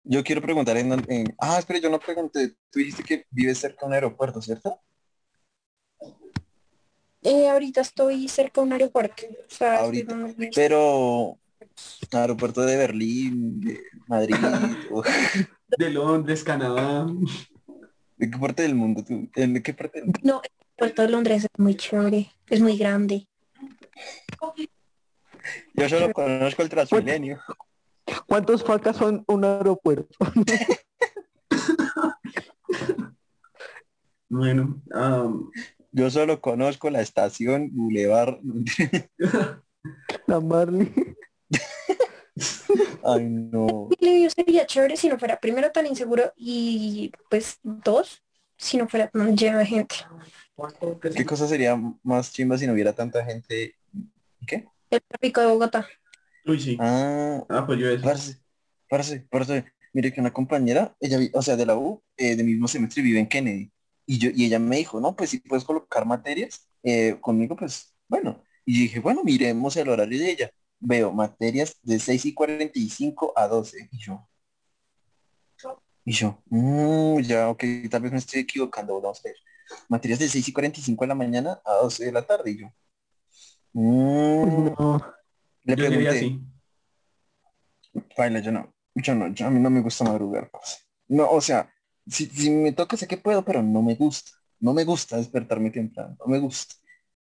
yo quiero preguntar en, en- Ah, espera, yo no pregunté. Tú dijiste que vives cerca de un aeropuerto, ¿cierto? Eh, ahorita estoy cerca de un aeropuerto. O sea, Ahorita. estoy muy- Pero... Aeropuerto de Berlín, de Madrid, o- <laughs> De Londres, Canadá. ¿de qué parte del mundo tú? ¿En qué parte del mundo? No, aeropuerto de Londres es muy chévere, es muy grande. Yo solo conozco el Transmilenio. ¿Cuántos facas son un aeropuerto? <laughs> Bueno, am, Yo solo conozco la estación Boulevard. La Marley. <laughs> Ay, no. Video sería chévere si no fuera primero tan inseguro y pues dos, si no fuera tan lleno de gente. ¿Qué cosa sería más chimba si no hubiera tanta gente? ¿Qué? El tráfico de Bogotá. Uy, sí. Ah, Ah, pues yo eso. parce, parce, parce. Mire que una compañera, ella, o sea, de la U, eh, de mismo semestre vive en Kennedy. Y yo, y ella me dijo, no, pues si puedes colocar materias eh, conmigo, pues bueno. Y dije, bueno, miremos el horario de ella. Veo materias de 6 y 45 a 12. Y yo, y yo, "Mm, ya, ok, tal vez me estoy equivocando, vamos a ver. Materias de 6 y 45 de la mañana a 12 de la tarde. Y yo, "Mm". No, le Yo pregunté, así. Baila, yo no, yo no, yo- a mí no me gusta madrugar. No, o sea, si, si me toca sé que puedo, pero no me gusta. No me gusta despertarme temprano, no me gusta.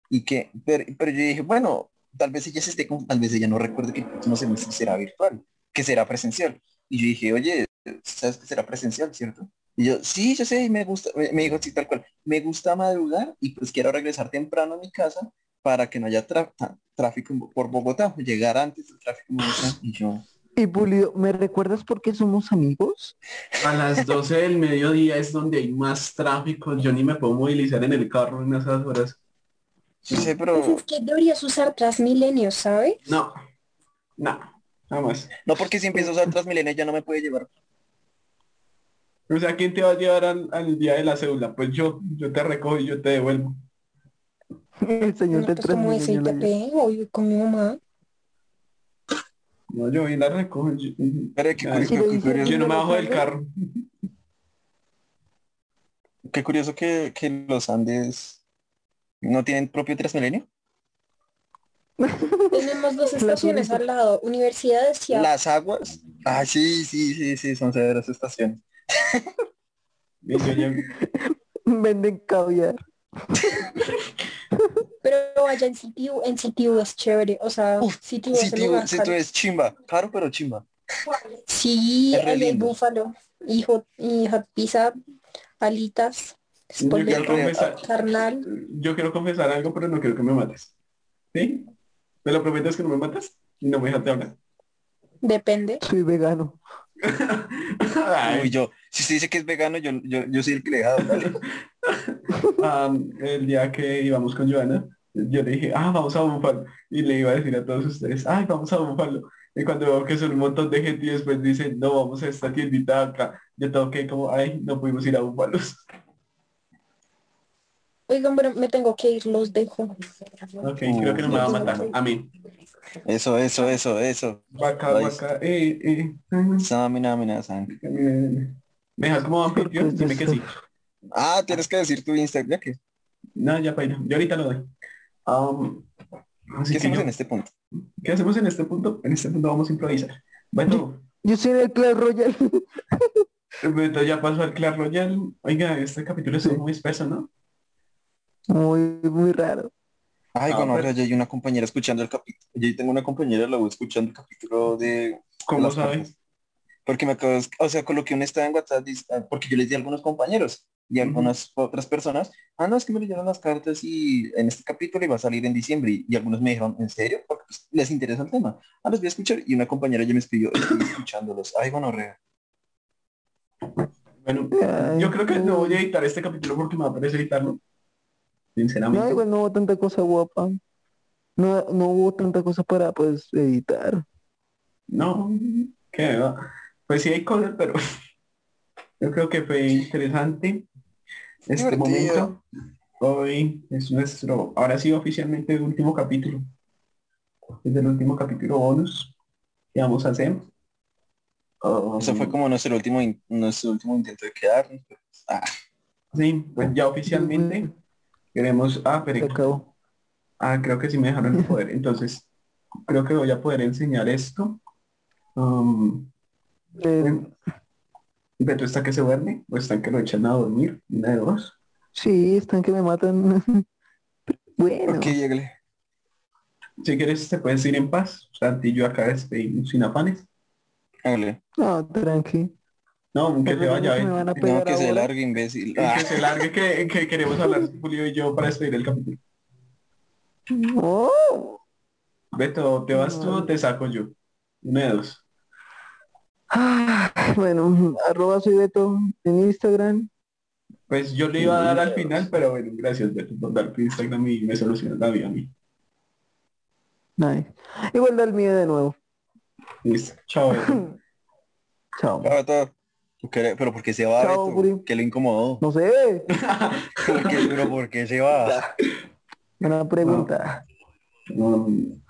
Y que, pero, pero yo dije, bueno, tal vez ella se esté con, tal vez ella no recuerde que el próximo semestre será virtual, que será presencial. Y yo dije, oye, ¿sabes que será presencial, cierto? Y yo, sí, yo sé, y me gusta, me, me dijo así tal cual, me gusta madrugar y pues quiero regresar temprano a mi casa para que no haya tráfico por Bogotá, llegar antes del tráfico en Bogotá. Y yo, Y Pulido, ¿me recuerdas por qué somos amigos? A las 12 del mediodía es donde hay más tráfico. Yo ni me puedo movilizar en el carro en esas horas. Sí sé, Pues pero es que deberías usar Transmilenio, ¿sabes? No. No. Jamás. no porque si empiezo a usar Transmilenio ya no me puede llevar. O sea, ¿quién te va a llevar al, al día de la cédula? Pues yo. Yo te recojo y yo te devuelvo. <laughs> El señor No, del pues como yo con mi mamá. No, yo voy y la recojo. Yo, Pero qué, curioso, qué yo no me bajo del carro. <laughs> qué curioso que, que los Andes no tienen propio Transmilenio. <laughs> Tenemos dos estaciones al lado, Universidad de Seattle. Las aguas. Ah, sí, sí, sí, sí, son severas estaciones. Y yo ya- Venden caviar. <laughs> Pero allá en CTU, en CTU es chévere, o sea, Uf, CTU es Si el tú, lugar es chimba, caro pero chimba. Sí, hay lindo. búfalo, y hot, y hot pizza, alitas, yo quiero confesar. carnal. Yo quiero confesar algo, pero no quiero que me mates. ¿Sí? ¿Me lo prometes que no me matas? Y no me dejas de hablar. Depende. Soy vegano. Ay, Uy, yo, si usted dice que es vegano, yo, yo, yo soy el que le deja hablar. <laughs> Am, el día que íbamos con Joana, yo le dije, ah, vamos a Búfalo. Y le iba a decir a todos ustedes, ay, vamos a Búfalo. Y cuando veo que son un montón de gente y después dicen, no, vamos a esta tiendita acá, yo tengo que como, ay, no pudimos ir a Búfalos. Oigan, pero me tengo que ir, los dejo. Ok, creo que no me va a matar. A mí. Eso, eso, eso, eso. Vaca, vaca, eh, eh. Samina, mina, san. ¿Me dejas como anfitrión? Pues, Dime que sí. Ah, tienes que decir tu Instagram, ¿ya qué? No, ya para Yo ahorita lo doy. Así ¿Qué que hacemos yo- en este punto? ¿Qué hacemos en este punto? En este punto vamos a improvisar. Bueno, Yo soy el Clash Royale. Beto ya pasó al Clash Royale. Oiga, este capítulo es muy espeso, ¿no? Muy, muy raro. Ay, Ah, bueno, pero- ahora ya hay una compañera escuchando el capítulo. Yo tengo una compañera la U escuchando el capítulo de ¿Cómo las sabes? Porque me acabo de- o sea, coloqué un estado en WhatsApp, ah, porque yo les di a algunos compañeros y a algunas otras personas, ah, no, es que me leyeron las cartas y en este capítulo iba a salir en diciembre y, y algunos me dijeron, ¿en serio? Porque pues, les interesa el tema. Ah, los voy a escuchar y una compañera ya me escribió, estoy <coughs> escuchándolos. Ay, bueno, re. Bueno, Ay, yo creo que no voy a editar este capítulo porque me va a parecer editarlo. No, Sinceramente. igual no hubo tanta cosa guapa. No, no hubo tanta cosa para pues editar. No, que va. Pues sí hay cosas, pero <laughs> yo creo que fue interesante este Divertido. momento. Hoy es nuestro, ahora sí oficialmente el último capítulo. Es el último capítulo bonus que vamos a hacer. Um, Eso fue como nuestro último, in- nuestro último intento de quedarnos. pues, ah, Sí, pues ya oficialmente queremos... Ah, pero acabó. Ah, creo que sí me dejaron el poder. Entonces, creo que voy a poder enseñar esto. Um, Eh, Beto está que se duerme o están que lo echan a dormir. Una de dos. sí, están que me matan. <laughs> bueno. ok, llegué. Si quieres te puedes ir en paz. Santi y yo acá despedimos sin afanes. Hágale. No, tranqui. No, que se vaya. no van a No, que se largue, imbécil. Que Ah, se largue que, que queremos hablar Julio y yo para despedir el capítulo. Oh. Beto, ¿te vas tú o te saco yo? Una de dos. Ah, bueno, arroba soy Beto en Instagram. Pues yo le iba a dar al final, pero bueno, gracias Beto por dar tu Instagram y me solucionó la vida a mí. Nice. Igual da el mío de nuevo. Listo. Chao. Beto. <laughs> Chao. Claro, todo. ¿Tú qué- Pero ¿por qué se va, Chao, Beto? ¿Qué le incomodó? No sé. <laughs> ¿Por qué- pero ¿por qué se va? <laughs> Una pregunta. Um,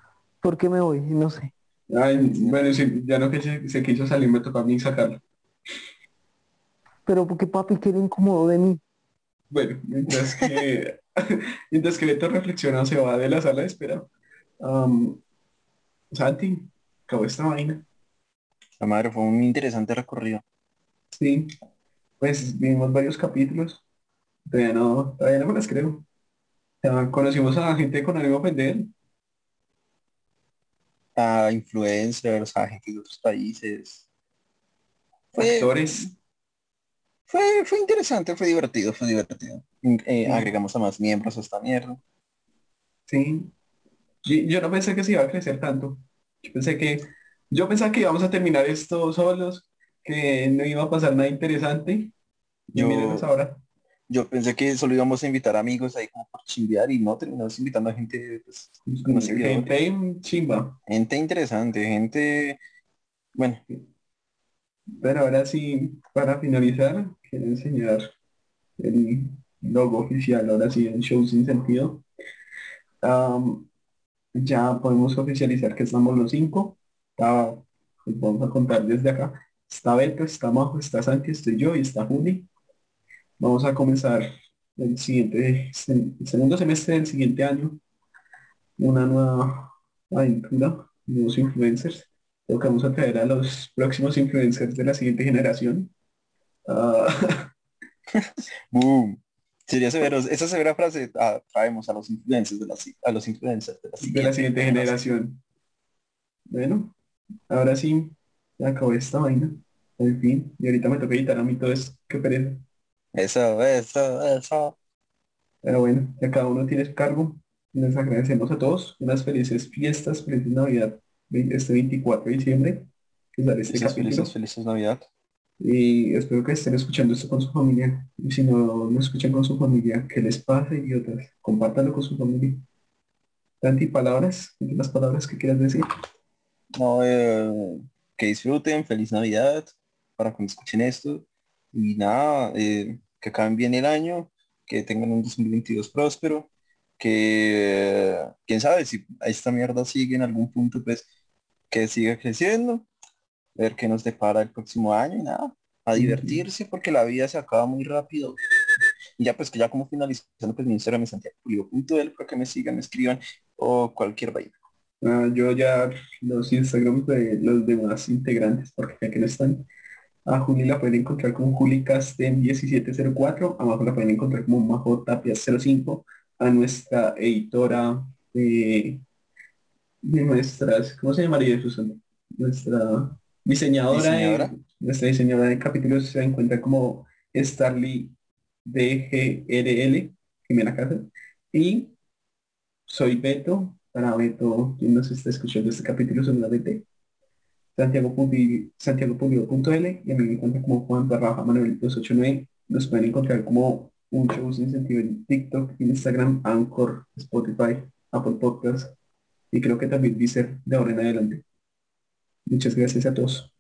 ¿Por qué me voy? No sé. ay, bueno, sí, ya no que se, se quiso salir, me tocó a mí sacarlo. Pero porque papi quiere incómodo de mí. Bueno, mientras que <laughs> mientras que Beto reflexiona se va de la sala de espera. Um, Santi, acabó esta vaina. La madre fue un interesante recorrido. Sí, pues vimos varios capítulos. Todavía no, todavía no me las creo. Ya conocimos a gente con de ofender. A influencers, a gente de otros países. Fue, actores. fue, fue interesante, fue divertido, fue divertido. Eh, Sí. Agregamos a más miembros a esta mierda. Sí. Yo, yo no pensé que se iba a crecer tanto. Yo pensé que, yo pensaba que íbamos a terminar esto solos, que no iba a pasar nada interesante. Yo- ahora. Yo pensé que solo íbamos a invitar amigos ahí como por chimbear y no terminamos invitando a gente, pues. Gente chimba. gente interesante, gente, bueno, Pero ahora sí, para finalizar, quiero enseñar el logo oficial, ahora sí, en show sin sentido. Ya podemos oficializar que estamos los cinco. Está- pues vamos a contar desde acá. Está Beto, está Majo, está Santi, estoy yo y está Juli. Vamos a comenzar el siguiente, el segundo semestre del siguiente año. Una nueva aventura, nuevos influencers. Creo que vamos a traer a los próximos influencers de la siguiente generación. Ah, <laughs> boom. Sería severo, esa severa frase, ah, traemos a los influencers de la, a los influencers de la de siguiente, la siguiente generación. Bueno, ahora sí, ya acabó esta vaina. En fin, y ahorita me toca editar a mí todo esto. Qué pereza. Eso, eso, eso. Pero bueno, ya cada uno tiene su cargo. Les agradecemos a todos. Unas felices fiestas, feliz Navidad este 24 de diciembre, que sale este Felices, capítulo. felices, felices Navidad. Y espero que estén escuchando esto con su familia. Y si no lo escuchan con su familia, que les pase, idiotas. Compártanlo con su familia. Tanti, palabras, últimas palabras que quieras decir. No, eh, que disfruten, feliz Navidad para cuando escuchen esto. Y nada, eh, que acaben bien el año, que tengan un 2022 próspero, que eh, quién sabe si esta mierda sigue en algún punto, pues que siga creciendo, ver qué nos depara el próximo año y nada, a divertirse porque la vida se acaba muy rápido. Y ya pues que ya como finalizando pues mi Instagram es santiago.pulido.el para que me sigan, me escriban o cualquier vaina. Ah, yo ya los Instagrams de los demás integrantes, porque ya que no están. A Juli la pueden encontrar como JuliCasten1704. Abajo la pueden encontrar como Majo Tapia05. A nuestra editora de, de nuestras, ¿cómo se llamaría Susana? Nuestra diseñadora, de- ¿Diseñadora? nuestra diseñadora de capítulos se encuentra como Starly DGRL, Jimena Casa. Y soy Beto, para Beto, quien nos está escuchando este capítulo seguramente. Santiago Santiago.l y a mí me encuentran como Juan Barraja Manuel 289. Nos pueden encontrar como un show sin sentido en TikTok, Instagram, Anchor, Spotify, Apple Podcast y creo que también Deezer de ahora en adelante. Muchas gracias a todos.